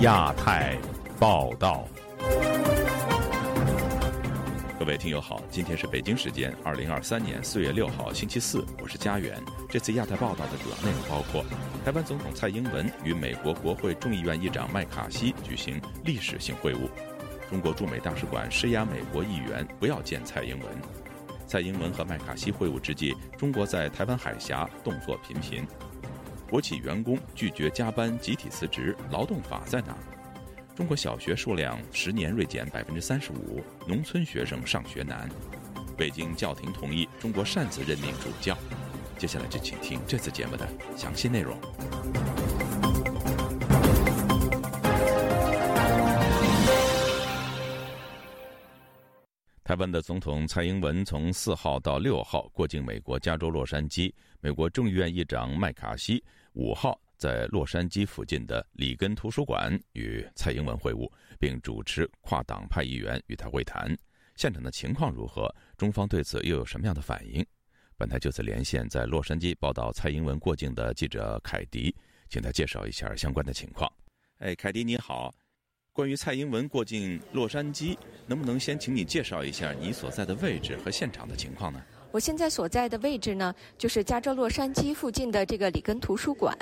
亚太报道，各位听友好，今天是北京时间二零二三年四月六号星期四，我是家园。这次亚太报道的主要内容包括：台湾总统蔡英文与美国国会众议院议长麦卡锡举行历史性会晤；中国驻美大使馆施压美国议员不要见蔡英文；蔡英文和麦卡锡会晤之际，中国在台湾海峡动作频频。国企员工拒绝加班集体辞职，劳动法在哪？中国小学数量十年锐减百分之三十五，农村学生上学难。北京教廷同意中国擅自任命主教。接下来就请听这次节目的详细内容。台湾的总统蔡英文从四号到六号过境美国加州洛杉矶，美国众议院议长麦卡锡。五号在洛杉矶附近的里根图书馆与蔡英文会晤，并主持跨党派议员与他会谈。现场的情况如何？中方对此又有什么样的反应？本台就此连线在洛杉矶报道蔡英文过境的记者凯迪，请他介绍一下相关的情况。哎，凯迪你好，关于蔡英文过境洛杉矶，能不能先请你介绍一下你所在的位置和现场的情况呢？我现在所在的位置呢，就是加州洛杉矶附近的这个里根图书馆。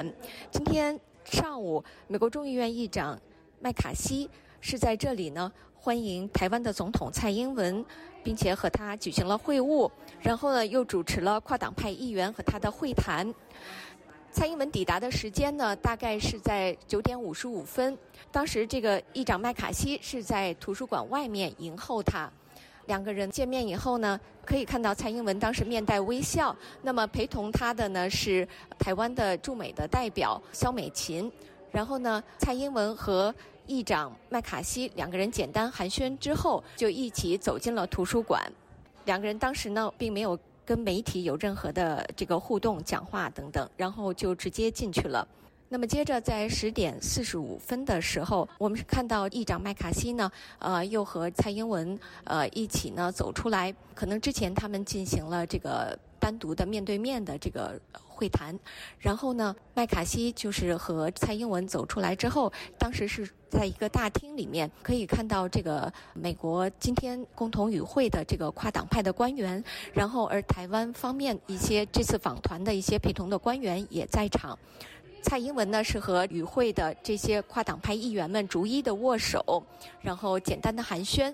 今天上午，美国众议院议长麦卡锡是在这里呢，欢迎台湾的总统蔡英文，并且和他举行了会晤。然后呢，又主持了跨党派议员和他的会谈。蔡英文抵达的时间呢，大概是在九点五十五分。当时这个议长麦卡锡是在图书馆外面迎候他。两个人见面以后呢，可以看到蔡英文当时面带微笑。那么陪同他的呢是台湾的驻美的代表肖美琴。然后呢，蔡英文和议长麦卡锡两个人简单寒暄之后，就一起走进了图书馆。两个人当时呢，并没有跟媒体有任何的这个互动、讲话等等，然后就直接进去了。那么接着在十点四十五分的时候，我们是看到议长麦卡锡呢，呃，又和蔡英文呃一起呢走出来。可能之前他们进行了这个单独的面对面的这个会谈，然后呢，麦卡锡就是和蔡英文走出来之后，当时是在一个大厅里面，可以看到这个美国今天共同与会的这个跨党派的官员，然后而台湾方面一些这次访团的一些陪同的官员也在场。蔡英文呢是和与会的这些跨党派议员们逐一的握手，然后简单的寒暄，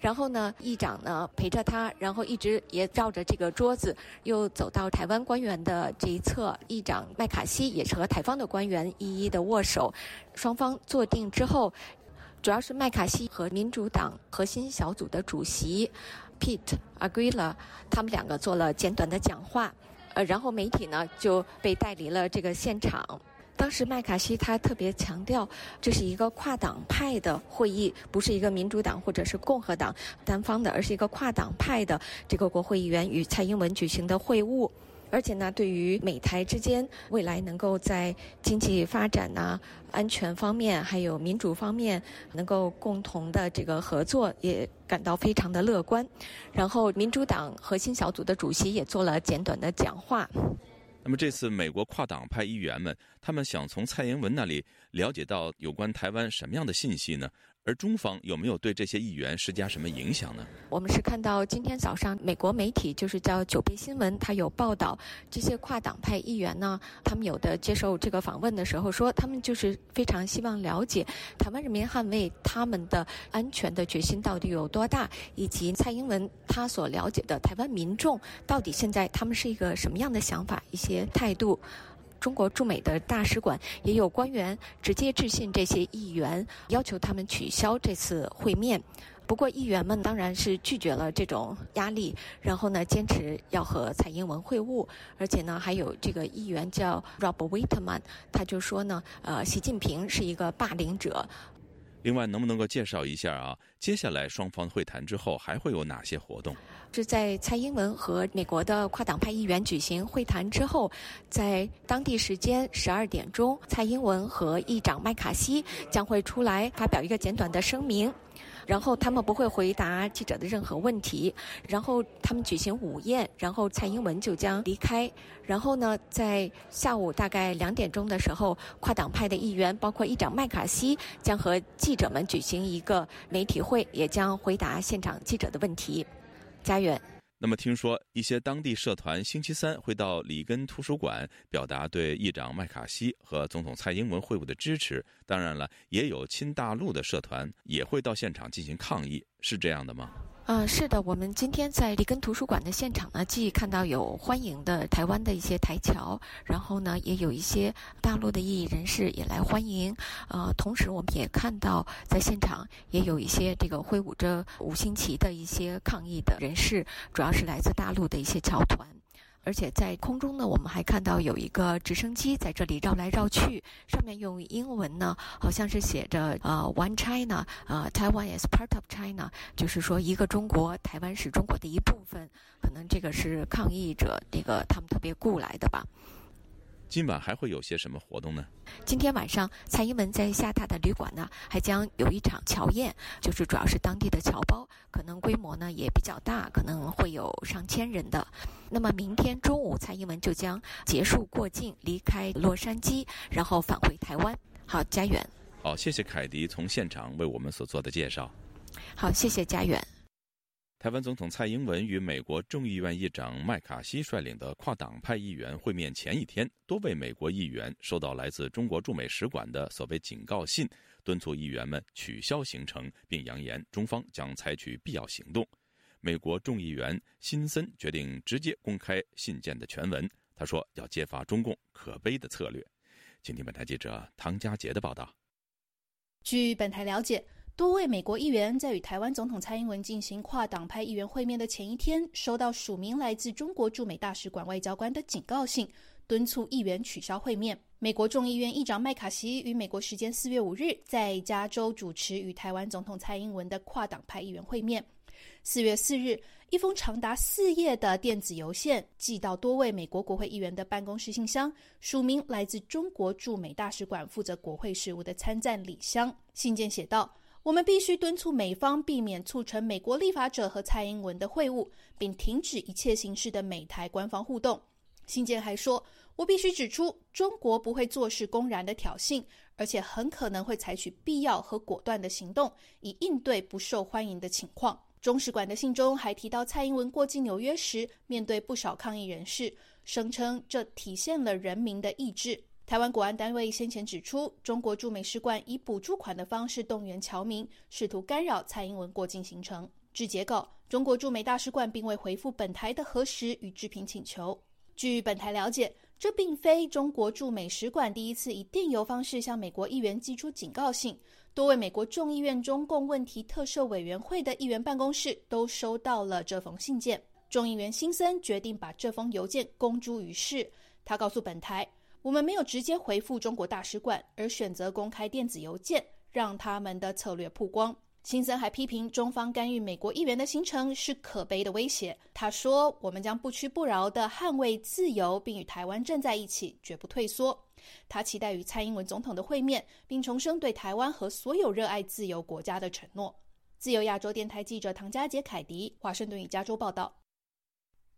然后呢，议长呢陪着他，然后一直也绕着这个桌子，又走到台湾官员的这一侧，议长麦卡锡也是和台方的官员一一的握手，双方坐定之后，主要是麦卡锡和民主党核心小组的主席 Pete Aguila，他们两个做了简短的讲话。呃，然后媒体呢就被带离了这个现场。当时麦卡锡他特别强调，这是一个跨党派的会议，不是一个民主党或者是共和党单方的，而是一个跨党派的这个国会议员与蔡英文举行的会晤。而且呢，对于美台之间未来能够在经济发展呐、安全方面，还有民主方面能够共同的这个合作，也感到非常的乐观。然后，民主党核心小组的主席也做了简短的讲话。那么，这次美国跨党派议员们，他们想从蔡英文那里了解到有关台湾什么样的信息呢？而中方有没有对这些议员施加什么影响呢？我们是看到今天早上美国媒体就是叫九倍新闻，它有报道这些跨党派议员呢，他们有的接受这个访问的时候说，他们就是非常希望了解台湾人民捍卫他们的安全的决心到底有多大，以及蔡英文他所了解的台湾民众到底现在他们是一个什么样的想法、一些态度。中国驻美的大使馆也有官员直接致信这些议员，要求他们取消这次会面。不过，议员们当然是拒绝了这种压力，然后呢，坚持要和蔡英文会晤。而且呢，还有这个议员叫 Rob Whitman，他就说呢，呃，习近平是一个霸凌者。另外，能不能够介绍一下啊？接下来双方会谈之后还会有哪些活动？是在蔡英文和美国的跨党派议员举行会谈之后，在当地时间十二点钟，蔡英文和议长麦卡锡将会出来发表一个简短的声明。然后他们不会回答记者的任何问题，然后他们举行午宴，然后蔡英文就将离开。然后呢，在下午大概两点钟的时候，跨党派的议员，包括议长麦卡锡，将和记者们举行一个媒体会，也将回答现场记者的问题。家远。那么，听说一些当地社团星期三会到里根图书馆表达对议长麦卡锡和总统蔡英文会晤的支持。当然了，也有亲大陆的社团也会到现场进行抗议，是这样的吗？嗯，是的，我们今天在里根图书馆的现场呢，既看到有欢迎的台湾的一些台侨，然后呢，也有一些大陆的异议人士也来欢迎。呃，同时我们也看到在现场也有一些这个挥舞着五星旗的一些抗议的人士，主要是来自大陆的一些侨团。而且在空中呢，我们还看到有一个直升机在这里绕来绕去，上面用英文呢，好像是写着呃 “One China”，呃，“Taiwan is part of China”，就是说一个中国，台湾是中国的一部分。可能这个是抗议者这个他们特别雇来的吧。今晚还会有些什么活动呢？今天晚上，蔡英文在下榻的旅馆呢，还将有一场侨宴，就是主要是当地的侨胞，可能规模呢也比较大，可能会有上千人的。那么明天中午，蔡英文就将结束过境，离开洛杉矶，然后返回台湾。好，家远。好，谢谢凯迪从现场为我们所做的介绍。好，谢谢家园。台湾总统蔡英文与美国众议院议长麦卡锡率领的跨党派议员会面前一天，多位美国议员收到来自中国驻美使馆的所谓警告信，敦促议员们取消行程，并扬言中方将采取必要行动。美国众议员辛森决定直接公开信件的全文，他说要揭发中共可悲的策略。请听本台记者唐佳杰的报道。据本台了解。多位美国议员在与台湾总统蔡英文进行跨党派议员会面的前一天，收到署名来自中国驻美大使馆外交官的警告信，敦促议员取消会面。美国众议院议长麦卡锡于美国时间四月五日在加州主持与台湾总统蔡英文的跨党派议员会面。四月四日，一封长达四页的电子邮件寄到多位美国国会议员的办公室信箱，署名来自中国驻美大使馆负责国会事务的参赞李湘。信件写道。我们必须敦促美方避免促成美国立法者和蔡英文的会晤，并停止一切形式的美台官方互动。信件还说：“我必须指出，中国不会坐视公然的挑衅，而且很可能会采取必要和果断的行动，以应对不受欢迎的情况。”中使馆的信中还提到，蔡英文过境纽约时，面对不少抗议人士，声称这体现了人民的意志。台湾国安单位先前指出，中国驻美使馆以补助款的方式动员侨民，试图干扰蔡英文过境行程。据截稿，中国驻美大使馆并未回复本台的核实与置评请求。据本台了解，这并非中国驻美使馆第一次以电邮方式向美国议员寄出警告信，多位美国众议院中共问题特设委员会的议员办公室都收到了这封信件。众议员辛森决定把这封邮件公诸于世。他告诉本台。我们没有直接回复中国大使馆，而选择公开电子邮件，让他们的策略曝光。辛森还批评中方干预美国议员的行程是可悲的威胁。他说：“我们将不屈不挠地捍卫自由，并与台湾站在一起，绝不退缩。”他期待与蔡英文总统的会面，并重申对台湾和所有热爱自由国家的承诺。自由亚洲电台记者唐佳杰、凯迪，华盛顿与加州报道。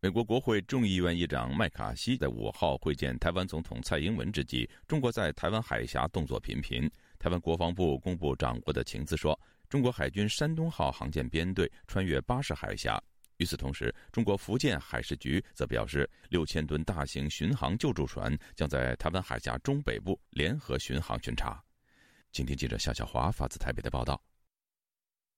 美国国会众议院议长麦卡锡在五号会见台湾总统蔡英文之际，中国在台湾海峡动作频频。台湾国防部公布掌握的情资说，中国海军山东号航舰编队穿越巴士海峡。与此同时，中国福建海事局则表示，六千吨大型巡航救助船将在台湾海峡中北部联合巡航巡查。请听记者夏小华发自台北的报道。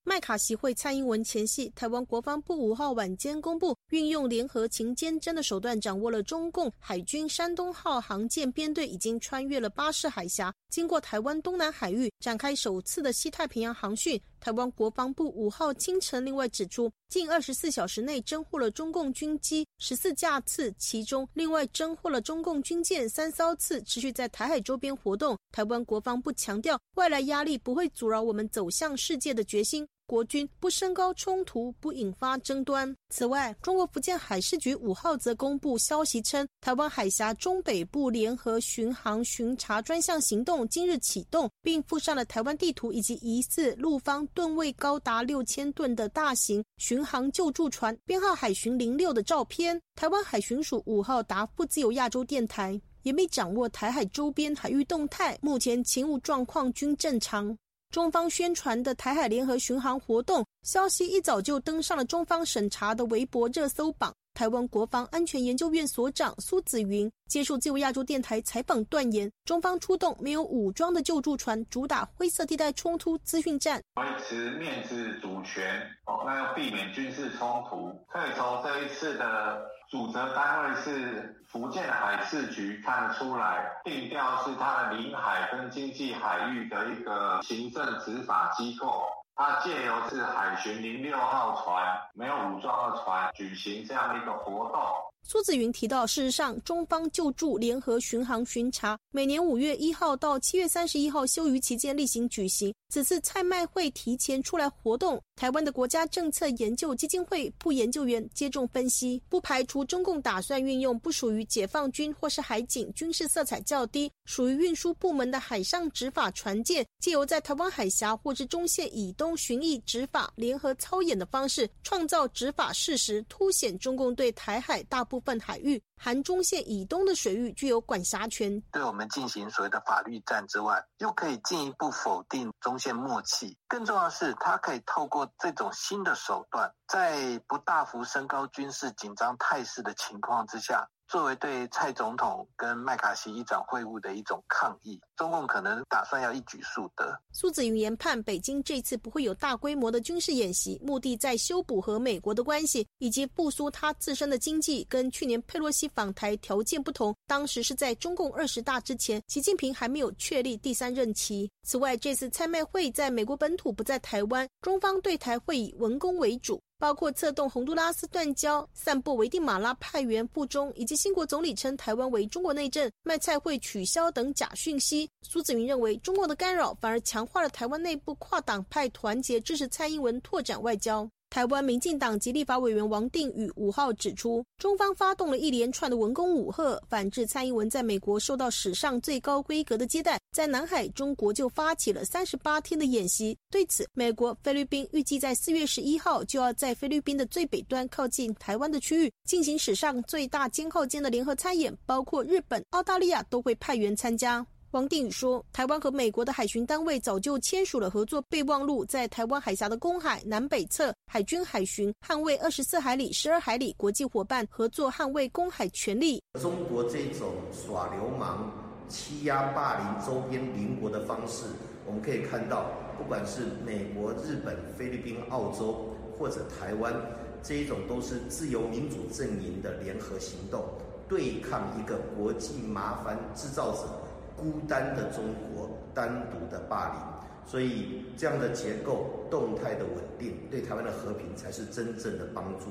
麦卡锡会蔡英文前夕，台湾国防部五号晚间公布，运用联合勤监侦的手段，掌握了中共海军山东号航舰编队已经穿越了巴士海峡，经过台湾东南海域，展开首次的西太平洋航训。台湾国防部五号清晨另外指出，近二十四小时内侦获了中共军机十四架次，其中另外侦获了中共军舰三艘次，持续在台海周边活动。台湾国防部强调，外来压力不会阻挠我们走向世界的决心。国军不升高冲突，不引发争端。此外，中国福建海事局五号则公布消息称，台湾海峡中北部联合巡航巡查专项行动今日启动，并附上了台湾地图以及疑似陆方吨位高达六千吨的大型巡航救助船编号海巡零六的照片。台湾海巡署五号答复自由亚洲电台，也没掌握台海周边海域动态，目前勤务状况均正常。中方宣传的台海联合巡航活动消息一早就登上了中方审查的微博热搜榜。台湾国防安全研究院所长苏子云接受自由亚洲电台采访，断言中方出动没有武装的救助船，主打灰色地带冲突资讯战，维持面子主权哦，那要避免军事冲突。可以从这一次的主责单位是福建海事局看得出来，定调是它的领海跟经济海域的一个行政执法机构。它借由是海巡零六号船，没有武装的船，举行这样的一个活动。苏子云提到，事实上，中方救助联合巡航巡查每年五月一号到七月三十一号休渔期间例行举行。此次蔡麦会提前出来活动，台湾的国家政策研究基金会副研究员接种分析，不排除中共打算运用不属于解放军或是海警军事色彩较低、属于运输部门的海上执法船舰，借由在台湾海峡或是中线以东巡弋执法联合操演的方式，创造执法事实，凸显中共对台海大部分海域。含中线以东的水域具有管辖权，对我们进行所谓的法律战之外，又可以进一步否定中线默契。更重要的是，它可以透过这种新的手段，在不大幅升高军事紧张态势的情况之下。作为对蔡总统跟麦卡锡议长会晤的一种抗议，中共可能打算要一举数得。苏子云研判，北京这次不会有大规模的军事演习，目的在修补和美国的关系，以及复苏他自身的经济。跟去年佩洛西访台条件不同，当时是在中共二十大之前，习近平还没有确立第三任期。此外，这次蔡麦会在美国本土，不在台湾，中方对台会以文攻为主。包括策动洪都拉斯断交、散布维蒂马拉派员不忠，以及新国总理称台湾为中国内政、卖菜会取消等假讯息。苏子云认为，中国的干扰反而强化了台湾内部跨党派团结支持蔡英文拓展外交。台湾民进党及立法委员王定宇五号指出，中方发动了一连串的文攻武吓，反制蔡英文在美国受到史上最高规格的接待。在南海，中国就发起了三十八天的演习。对此，美国、菲律宾预计在四月十一号就要在菲律宾的最北端靠近台湾的区域进行史上最大肩靠肩的联合参演，包括日本、澳大利亚都会派员参加。王定宇说：“台湾和美国的海巡单位早就签署了合作备忘录，在台湾海峡的公海南北侧，海军海巡捍卫二十四海里、十二海里国际伙伴合作捍卫公海权利。中国这种耍流氓、欺压霸凌周边邻国的方式，我们可以看到，不管是美国、日本、菲律宾、澳洲或者台湾，这一种都是自由民主阵营的联合行动，对抗一个国际麻烦制造者。”孤单的中国，单独的霸凌，所以这样的结构动态的稳定，对台湾的和平才是真正的帮助。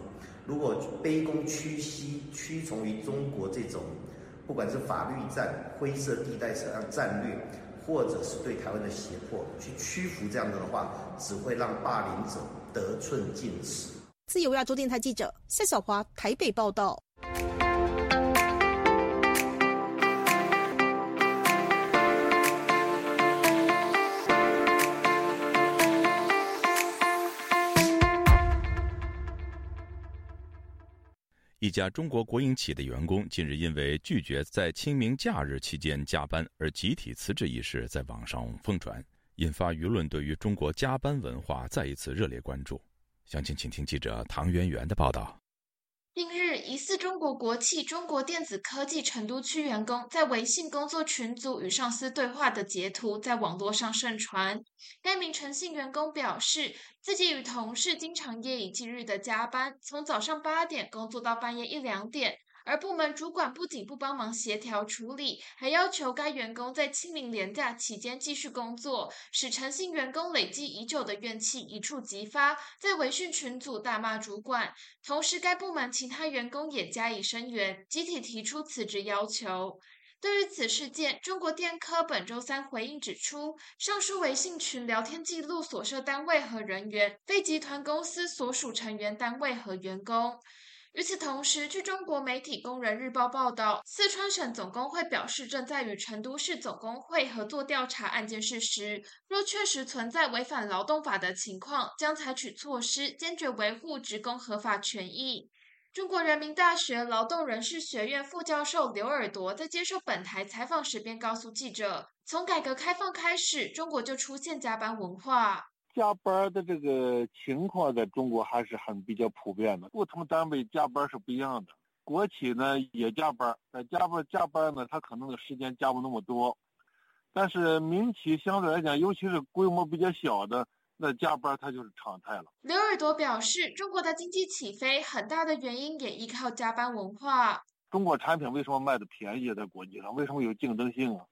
如果卑躬屈膝、屈从于中国这种，不管是法律战、灰色地带上战略，或者是对台湾的胁迫，去屈服这样的的话，只会让霸凌者得寸进尺。自由亚洲电台记者夏小华台北报道。一家中国国营企业的员工近日因为拒绝在清明假日期间加班而集体辞职一事在网上疯传，引发舆论对于中国加班文化再一次热烈关注。详情，请听记者唐媛媛的报道。近日，疑似中国国企中国电子科技成都区员工在微信工作群组与上司对话的截图在网络上盛传。该名诚信员工表示，自己与同事经常夜以继日的加班，从早上八点工作到半夜一两点。而部门主管不仅不帮忙协调处理，还要求该员工在清明连假期间继续工作，使诚信员工累积已久的怨气一触即发，在微信群组大骂主管。同时，该部门其他员工也加以声援，集体提出辞职要求。对于此事件，中国电科本周三回应指出，上述微信群聊天记录所涉单位和人员非集团公司所属成员单位和员工。与此同时，据中国媒体《工人日报》报道，四川省总工会表示，正在与成都市总工会合作调查案件事实。若确实存在违反劳动法的情况，将采取措施，坚决维护职工合法权益。中国人民大学劳动人事学院副教授刘尔铎在接受本台采访时便告诉记者：“从改革开放开始，中国就出现加班文化。加班的这个情况在中国还是很比较普遍的。不同单位加班是不一样的。国企呢也加班，但加班加班呢，它可能的时间加不那么多。但是民企相对来讲，尤其是规模比较小的。”那加班它就是常态了。刘尔多表示，中国的经济起飞很大的原因也依靠加班文化。中国产品为什么卖的便宜在国际上？为什么有竞争性啊？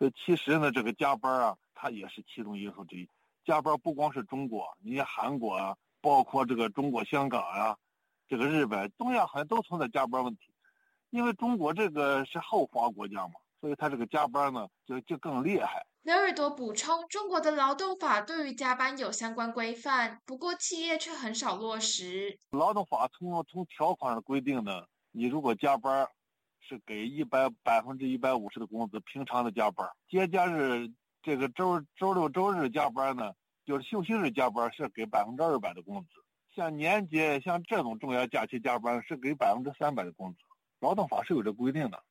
这其实呢，这个加班啊，它也是其中因素之一。加班不光是中国，你像韩国啊，包括这个中国香港啊，这个日本、东亚好像都存在加班问题。因为中国这个是后发国家嘛，所以它这个加班呢，就就更厉害。刘尔多补充，中国的劳动法对于加班有相关规范，不过企业却很少落实。劳动法从从条款上规定呢，你如果加班，是给一百百分之一百五十的工资，平常的加班。节假日这个周周六周日加班呢，就是休息日加班是给百分之二百的工资。像年节像这种重要假期加班是给百分之三百的工资。劳动法是有这规定的。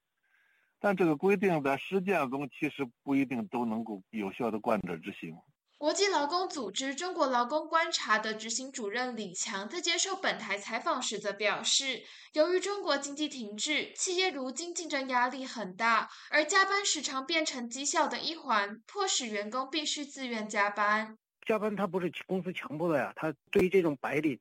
但这个规定在实践中其实不一定都能够有效的贯彻执行。国际劳工组织中国劳工观察的执行主任李强在接受本台采访时则表示，由于中国经济停滞，企业如今竞争压力很大，而加班时常变成绩效的一环，迫使员工必须自愿加班。加班他不是公司强迫的呀，他对于这种白领。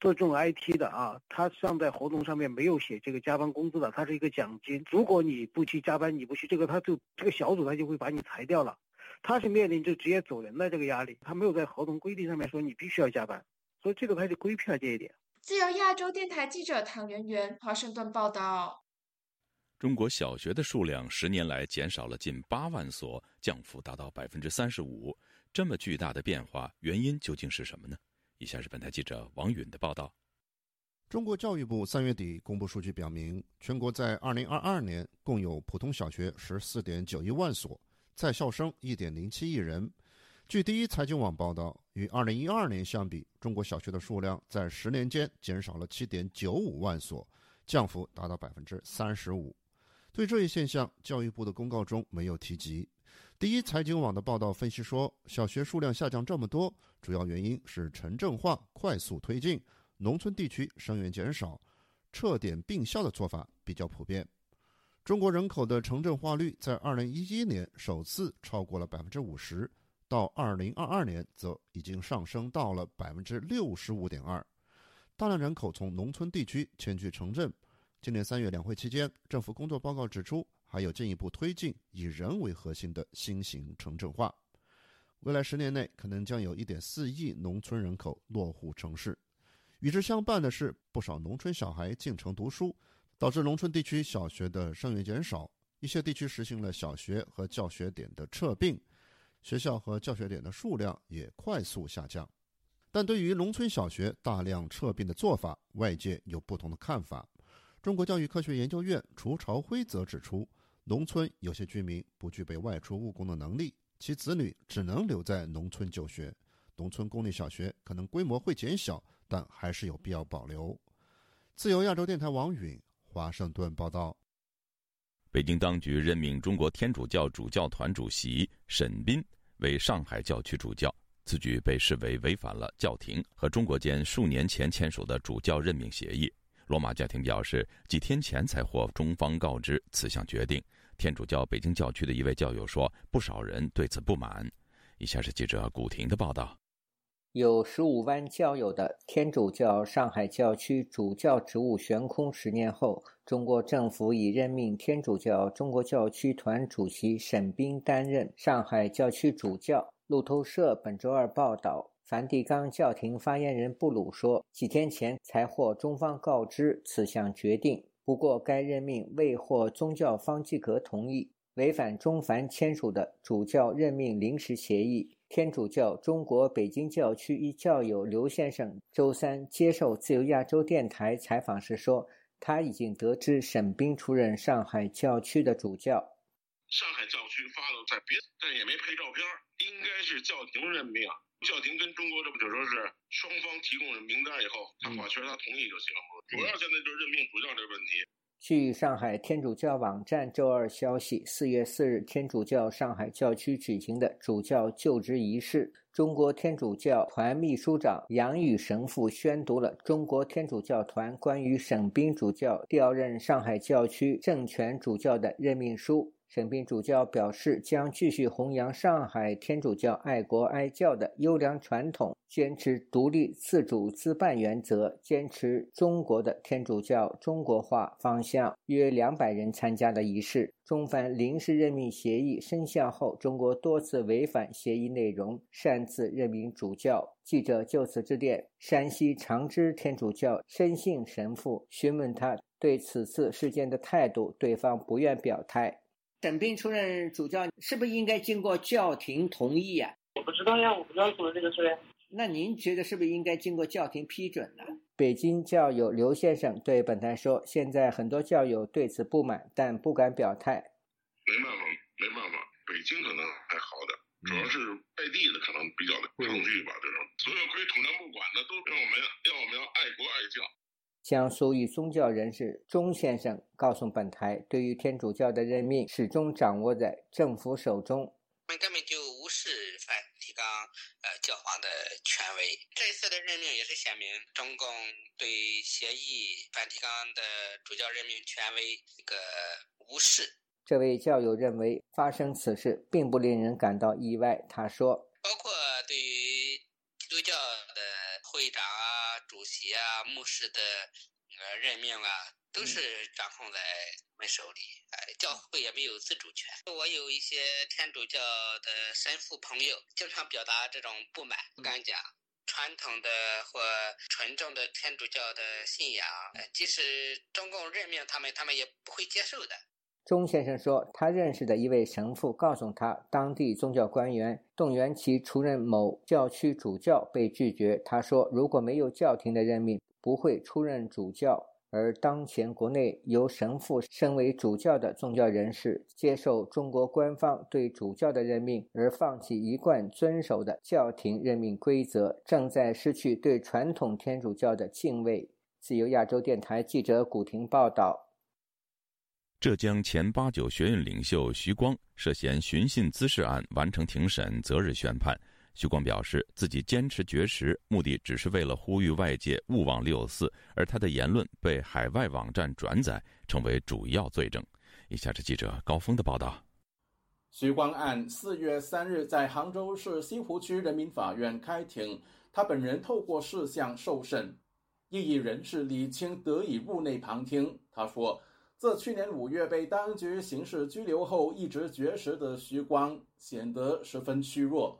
做这种 IT 的啊，他上在合同上面没有写这个加班工资的，他是一个奖金。如果你不去加班，你不去这个，他就这个小组他就会把你裁掉了。他是面临就直接走人的这个压力，他没有在合同规定上面说你必须要加班，所以这个他就规避了这一点。自由亚洲电台记者唐媛媛华盛顿报道：中国小学的数量十年来减少了近八万所，降幅达到百分之三十五。这么巨大的变化，原因究竟是什么呢？以下是本台记者王允的报道。中国教育部三月底公布数据，表明全国在二零二二年共有普通小学十四点九一万所，在校生一点零七亿人。据第一财经网报道，与二零一二年相比，中国小学的数量在十年间减少了七点九五万所，降幅达到百分之三十五。对这一现象，教育部的公告中没有提及。第一财经网的报道分析说，小学数量下降这么多，主要原因是城镇化快速推进，农村地区生源减少，撤点并校的做法比较普遍。中国人口的城镇化率在二零一一年首次超过了百分之五十，到二零二二年则已经上升到了百分之六十五点二，大量人口从农村地区迁居城镇。今年三月两会期间，政府工作报告指出。还有进一步推进以人为核心的新型城镇化，未来十年内可能将有一点四亿农村人口落户城市。与之相伴的是，不少农村小孩进城读书，导致农村地区小学的生源减少。一些地区实行了小学和教学点的撤并，学校和教学点的数量也快速下降。但对于农村小学大量撤并的做法，外界有不同的看法。中国教育科学研究院楚朝辉则指出。农村有些居民不具备外出务工的能力，其子女只能留在农村就学。农村公立小学可能规模会减小，但还是有必要保留。自由亚洲电台王允华盛顿报道。北京当局任命中国天主教主教团主席沈斌为上海教区主教，此举被视为违反了教廷和中国间数年前签署的主教任命协议。罗马教廷表示，几天前才获中方告知此项决定。天主教北京教区的一位教友说：“不少人对此不满。”以下是记者古婷的报道：有十五万教友的天主教上海教区主教职务悬空十年后，中国政府已任命天主教中国教区团主席沈冰担任上海教区主教。路透社本周二报道。梵蒂冈教廷发言人布鲁说：“几天前才获中方告知此项决定。”不过该任命未获宗教方济各同意，违反中梵签署的主教任命临时协议。天主教中国北京教区一教友刘先生周三接受自由亚洲电台采访时说，他已经得知沈冰出任上海教区的主教。上海教区发了在别，但也没拍照片，应该是教廷任命。教廷跟中国这不就说是双方提供了名单以后，他保全他同意就行了。主要现在就是任命主教这个问题。据上海天主教网站周二消息，四月四日，天主教上海教区举行的主教就职仪式，中国天主教团秘书长杨宇神父宣读了中国天主教团关于沈斌主教调任上海教区政权主教的任命书。沈斌主教表示，将继续弘扬上海天主教爱国爱教的优良传统，坚持独立自主自办原则，坚持中国的天主教中国化方向。约两百人参加的仪式。中梵临时任命协议生效后，中国多次违反协议内容，擅自任命主教。记者就此致电山西长治天主教申信神父，询问他对此次事件的态度，对方不愿表态。沈斌出任主教，是不是应该经过教廷同意啊？我不知道呀，我不知道说这个事。那您觉得是不是应该经过教廷批准呢？北京教友刘先生对本台说：“现在很多教友对此不满，但不敢表态。”没办法，没办法，北京可能还好点，主要是外地的可能比较的抗拒吧。这种所有归统战部管的，都让我们要我们要爱国爱教。江苏一宗教人士钟先生告诉本台，对于天主教的任命，始终掌握在政府手中。我们根本就无视梵蒂冈呃教皇的权威。这一次的任命也是显明中共对协议梵蒂冈的主教任命权威一个无视。这位教友认为，发生此事并不令人感到意外。他说：“包括对于基督教的会长。”主席啊，牧师的呃任命啊，都是掌控在我们手里。哎，教会也没有自主权。我有一些天主教的神父朋友，经常表达这种不满，不敢讲传统的或纯正的天主教的信仰。即使中共任命他们，他们也不会接受的。钟先生说，他认识的一位神父告诉他，当地宗教官员动员其出任某教区主教被拒绝。他说，如果没有教廷的任命，不会出任主教。而当前国内由神父身为主教的宗教人士，接受中国官方对主教的任命，而放弃一贯遵守的教廷任命规则，正在失去对传统天主教的敬畏。自由亚洲电台记者古婷报道。浙江前八九学院领袖徐光涉嫌寻衅滋事案完成庭审，择日宣判。徐光表示，自己坚持绝食，目的只是为了呼吁外界勿忘六四，而他的言论被海外网站转载，成为主要罪证。以下是记者高峰的报道。徐光案四月三日在杭州市西湖区人民法院开庭，他本人透过视像受审，异议人士李清得以入内旁听。他说。自去年五月被当局刑事拘留后，一直绝食的徐光显得十分虚弱，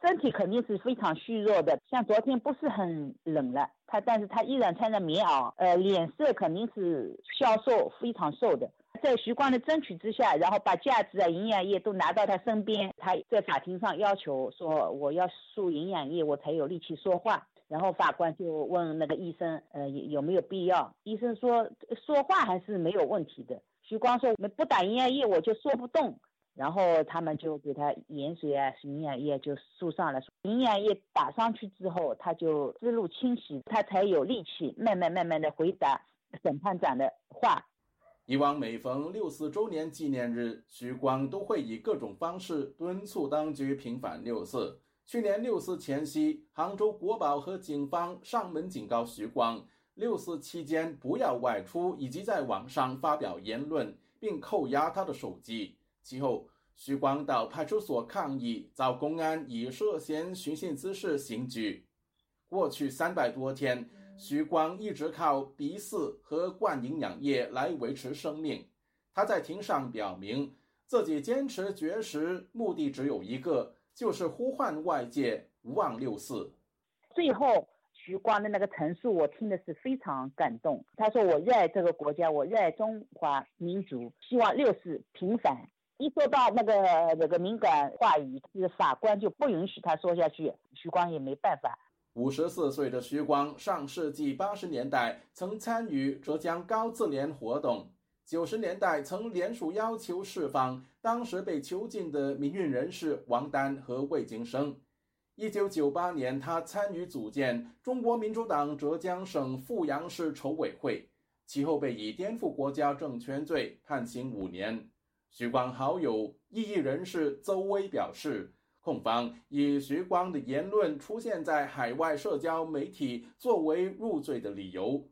身体肯定是非常虚弱的。像昨天不是很冷了，他但是他依然穿着棉袄，呃，脸色肯定是消瘦，非常瘦的。在徐光的争取之下，然后把价值啊、营养液都拿到他身边，他在法庭上要求说：“我要输营养液，我才有力气说话。”然后法官就问那个医生，呃，有没有必要？医生说说话还是没有问题的。徐光说，不打营养液我就说不动。然后他们就给他盐水啊、营养液就输上了。营养液打上去之后，他就思路清晰，他才有力气慢慢慢慢的回答审判长的话。以往每逢六四周年纪念日，徐光都会以各种方式敦促当局平反六四。去年六四前夕，杭州国宝和警方上门警告徐光，六四期间不要外出，以及在网上发表言论，并扣押他的手机。其后，徐光到派出所抗议，遭公安以涉嫌寻衅滋事刑拘。过去三百多天，徐光一直靠鼻饲和灌营养液来维持生命。他在庭上表明，自己坚持绝食，目的只有一个。就是呼唤外界勿忘六四。最后，徐光的那个陈述，我听的是非常感动。他说：“我热爱这个国家，我热爱中华民族，希望六四平反。”一说到那个那个敏感话语，是法官就不允许他说下去。徐光也没办法。五十四岁的徐光，上世纪八十年代曾参与浙江高自联活动，九十年代曾联署要求释放当时被囚禁的民运人士王丹和魏京生。一九九八年，他参与组建中国民主党浙江省富阳市筹委会，其后被以颠覆国家政权罪判刑五年。徐光好友异议人士邹威表示，控方以徐光的言论出现在海外社交媒体作为入罪的理由，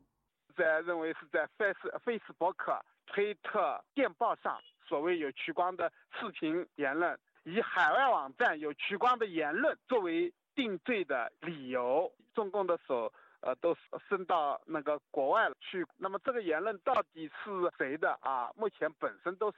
在认为是在 Face Facebook、推特、电报上，所谓有徐光的视频言论，以海外网站有徐光的言论作为定罪的理由，中共的手呃都伸到那个国外去。那么这个言论到底是谁的啊？目前本身都是。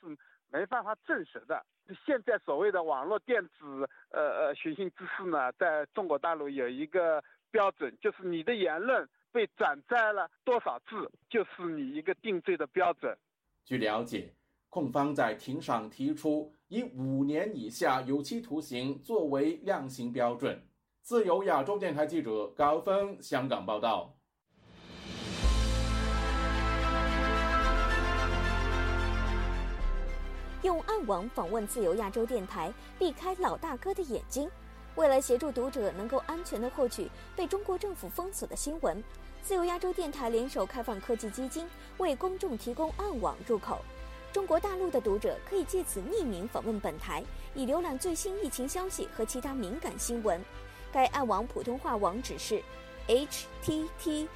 没办法证实的。现在所谓的网络电子呃呃寻衅滋事呢，在中国大陆有一个标准，就是你的言论被转载了多少字，就是你一个定罪的标准。据了解，控方在庭上提出以五年以下有期徒刑作为量刑标准。自由亚洲电台记者高峰香港报道。用暗网访问自由亚洲电台，避开老大哥的眼睛。为了协助读者能够安全的获取被中国政府封锁的新闻，自由亚洲电台联手开放科技基金为公众提供暗网入口。中国大陆的读者可以借此匿名访问本台，以浏览最新疫情消息和其他敏感新闻。该暗网普通话网址是：https: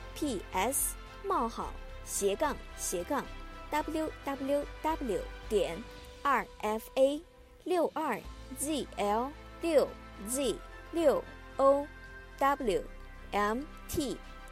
冒号斜杠斜杠 www 点。二 f a 六二 z l 六 z 六 o w m t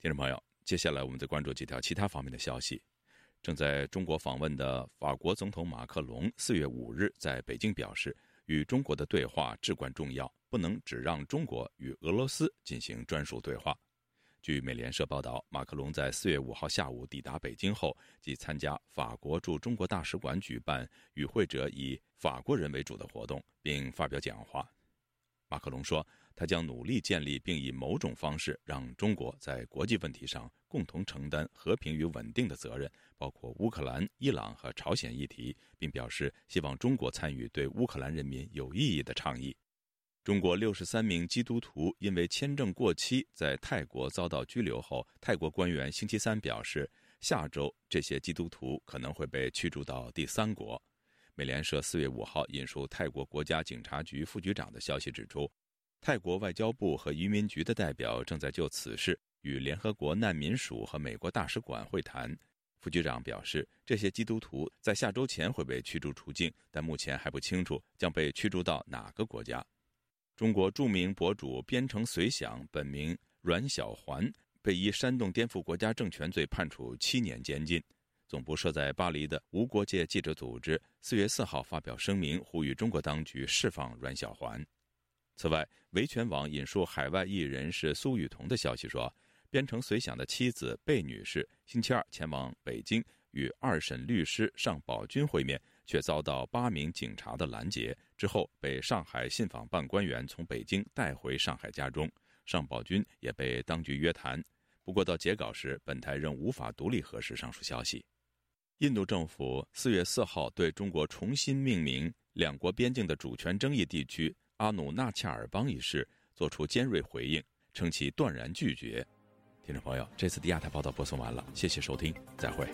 听众朋友，接下来我们再关注几条其他方面的消息。正在中国访问的法国总统马克龙四月五日在北京表示。与中国的对话至关重要，不能只让中国与俄罗斯进行专属对话。据美联社报道，马克龙在四月五号下午抵达北京后，即参加法国驻中国大使馆举办与会者以法国人为主的活动，并发表讲话。马克龙说。他将努力建立并以某种方式让中国在国际问题上共同承担和平与稳定的责任，包括乌克兰、伊朗和朝鲜议题，并表示希望中国参与对乌克兰人民有意义的倡议。中国六十三名基督徒因为签证过期在泰国遭到拘留后，泰国官员星期三表示，下周这些基督徒可能会被驱逐到第三国。美联社四月五号引述泰国国家警察局副局长的消息指出。泰国外交部和移民局的代表正在就此事与联合国难民署和美国大使馆会谈。副局长表示，这些基督徒在下周前会被驱逐出境，但目前还不清楚将被驱逐到哪个国家。中国著名博主编程随想本名阮小环被以煽动颠覆国家政权罪判处七年监禁。总部设在巴黎的无国界记者组织四月四号发表声明，呼吁中国当局释放阮小环。此外，维权网引述海外艺人是苏雨桐的消息说，编程随想的妻子贝女士星期二前往北京与二审律师尚宝军会面，却遭到八名警察的拦截，之后被上海信访办官员从北京带回上海家中。尚宝军也被当局约谈。不过到截稿时，本台仍无法独立核实上述消息。印度政府四月四号对中国重新命名两国边境的主权争议地区。阿努纳恰尔邦一事作出尖锐回应，称其断然拒绝。听众朋友，这次的亚太报道播送完了，谢谢收听，再会。